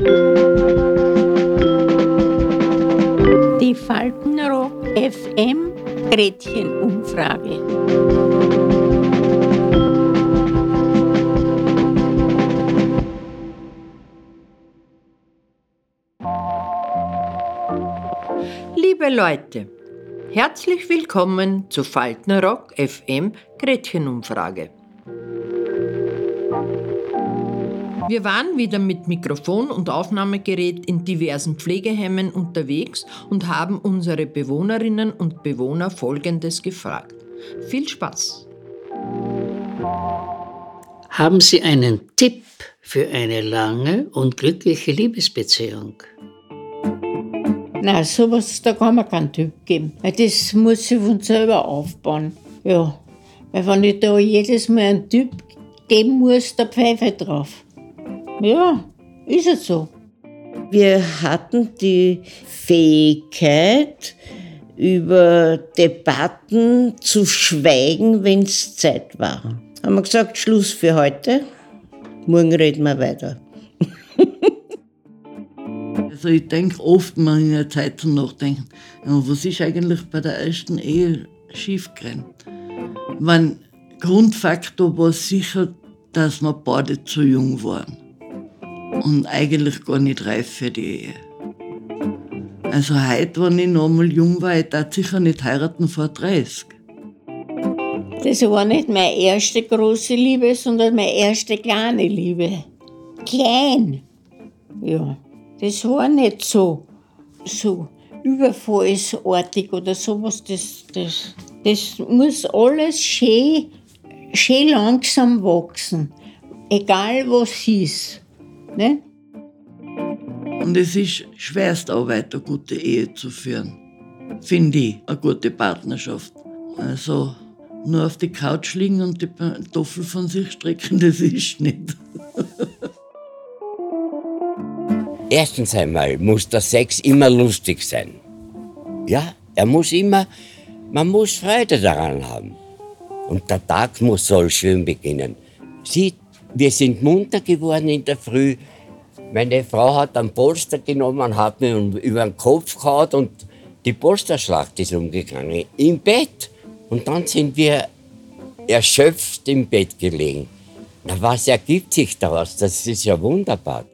Die Faltenrock FM Gretchenumfrage. Liebe Leute, herzlich willkommen zu Faltenrock FM Gretchenumfrage. Wir waren wieder mit Mikrofon und Aufnahmegerät in diversen Pflegeheimen unterwegs und haben unsere Bewohnerinnen und Bewohner Folgendes gefragt. Viel Spaß! Haben Sie einen Tipp für eine lange und glückliche Liebesbeziehung? Na, sowas, da kann man keinen Typ geben. Weil das muss sich von selber aufbauen. Ja. Weil wenn ich da jedes Mal einen Typ geben muss, der Pfeife drauf. Ja, ist es so. Wir hatten die Fähigkeit, über Debatten zu schweigen, wenn es Zeit war. Haben wir gesagt, Schluss für heute, morgen reden wir weiter. also ich denke oft mal in der Zeit zum Nachdenken, was ist eigentlich bei der ersten Ehe schiefgegangen? Mein Grundfaktor war sicher, dass wir beide zu jung waren und eigentlich gar nicht reif für die Ehe. Also heute, wenn ich noch mal jung war, ich darf sicher nicht heiraten vor 30. Das war nicht meine erste große Liebe, sondern meine erste kleine Liebe. Klein. Ja, das war nicht so, so überfallsartig oder sowas. Das, das, das muss alles schön, schön langsam wachsen. Egal was ist. Ne? Und es ist schwerst Arbeit, eine gute Ehe zu führen. Finde ich, eine gute Partnerschaft. Also nur auf die Couch liegen und die Kartoffel von sich strecken, das ist nicht. Erstens einmal muss der Sex immer lustig sein. Ja, er muss immer, man muss Freude daran haben. Und der Tag muss soll schön beginnen. Sie wir sind munter geworden in der Früh. Meine Frau hat einen Polster genommen, und hat mir über den Kopf gehauen und die Polsterschlacht ist umgegangen. Im Bett. Und dann sind wir erschöpft im Bett gelegen. Na, was ergibt sich daraus? Das ist ja wunderbar.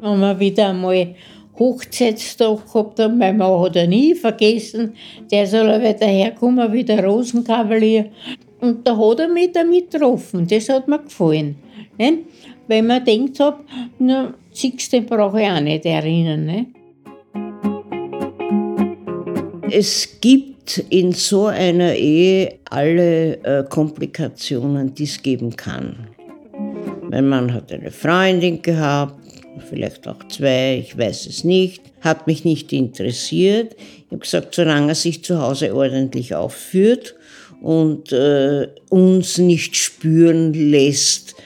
Wenn wir wieder einmal Hochzeitstag gehabt haben, mein Mann hat er nie vergessen, der soll aber wieder herkommen wie der Rosenkavalier. Und da hat er mich damit getroffen. Das hat mir gefallen. Ne? Weil man denkt hab, na, siehst den brauche ich auch nicht erinnern. Ne? Es gibt in so einer Ehe alle äh, Komplikationen, die es geben kann. Mein Mann hat eine Freundin gehabt, vielleicht auch zwei, ich weiß es nicht, hat mich nicht interessiert. Ich habe gesagt, solange er sich zu Hause ordentlich aufführt und äh, uns nicht spüren lässt,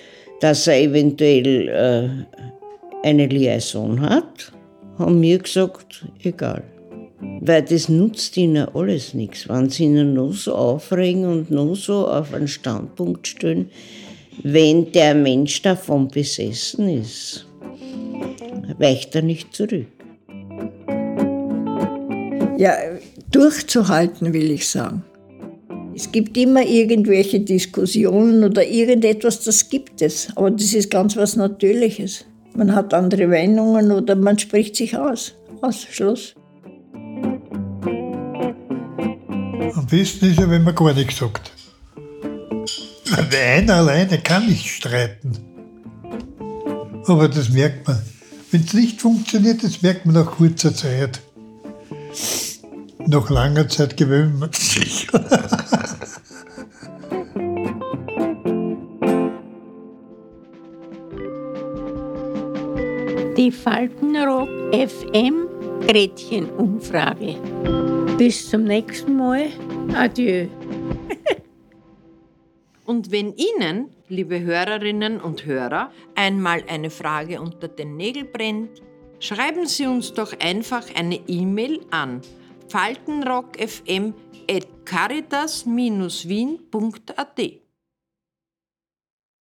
dass er eventuell äh, eine Liaison hat, haben wir gesagt, egal. Weil das nutzt ihnen alles nichts. Wenn sie ihnen nur so aufregen und nur so auf einen Standpunkt stellen, wenn der Mensch davon besessen ist, weicht er nicht zurück. Ja, durchzuhalten, will ich sagen. Es gibt immer irgendwelche Diskussionen oder irgendetwas, das gibt es. Aber das ist ganz was Natürliches. Man hat andere Meinungen oder man spricht sich aus. Aus, Schluss. Am besten ist ja, wenn man gar nichts sagt. Weil einer alleine kann nicht streiten. Aber das merkt man. Wenn es nicht funktioniert, das merkt man nach kurzer Zeit. Nach langer Zeit gewöhnt man sich. Die Faltenrock FM Gretchenumfrage. Bis zum nächsten Mal. Adieu. Und wenn Ihnen, liebe Hörerinnen und Hörer, einmal eine Frage unter den Nägeln brennt, schreiben Sie uns doch einfach eine E-Mail an faltenrockfm.caritas-wien.at.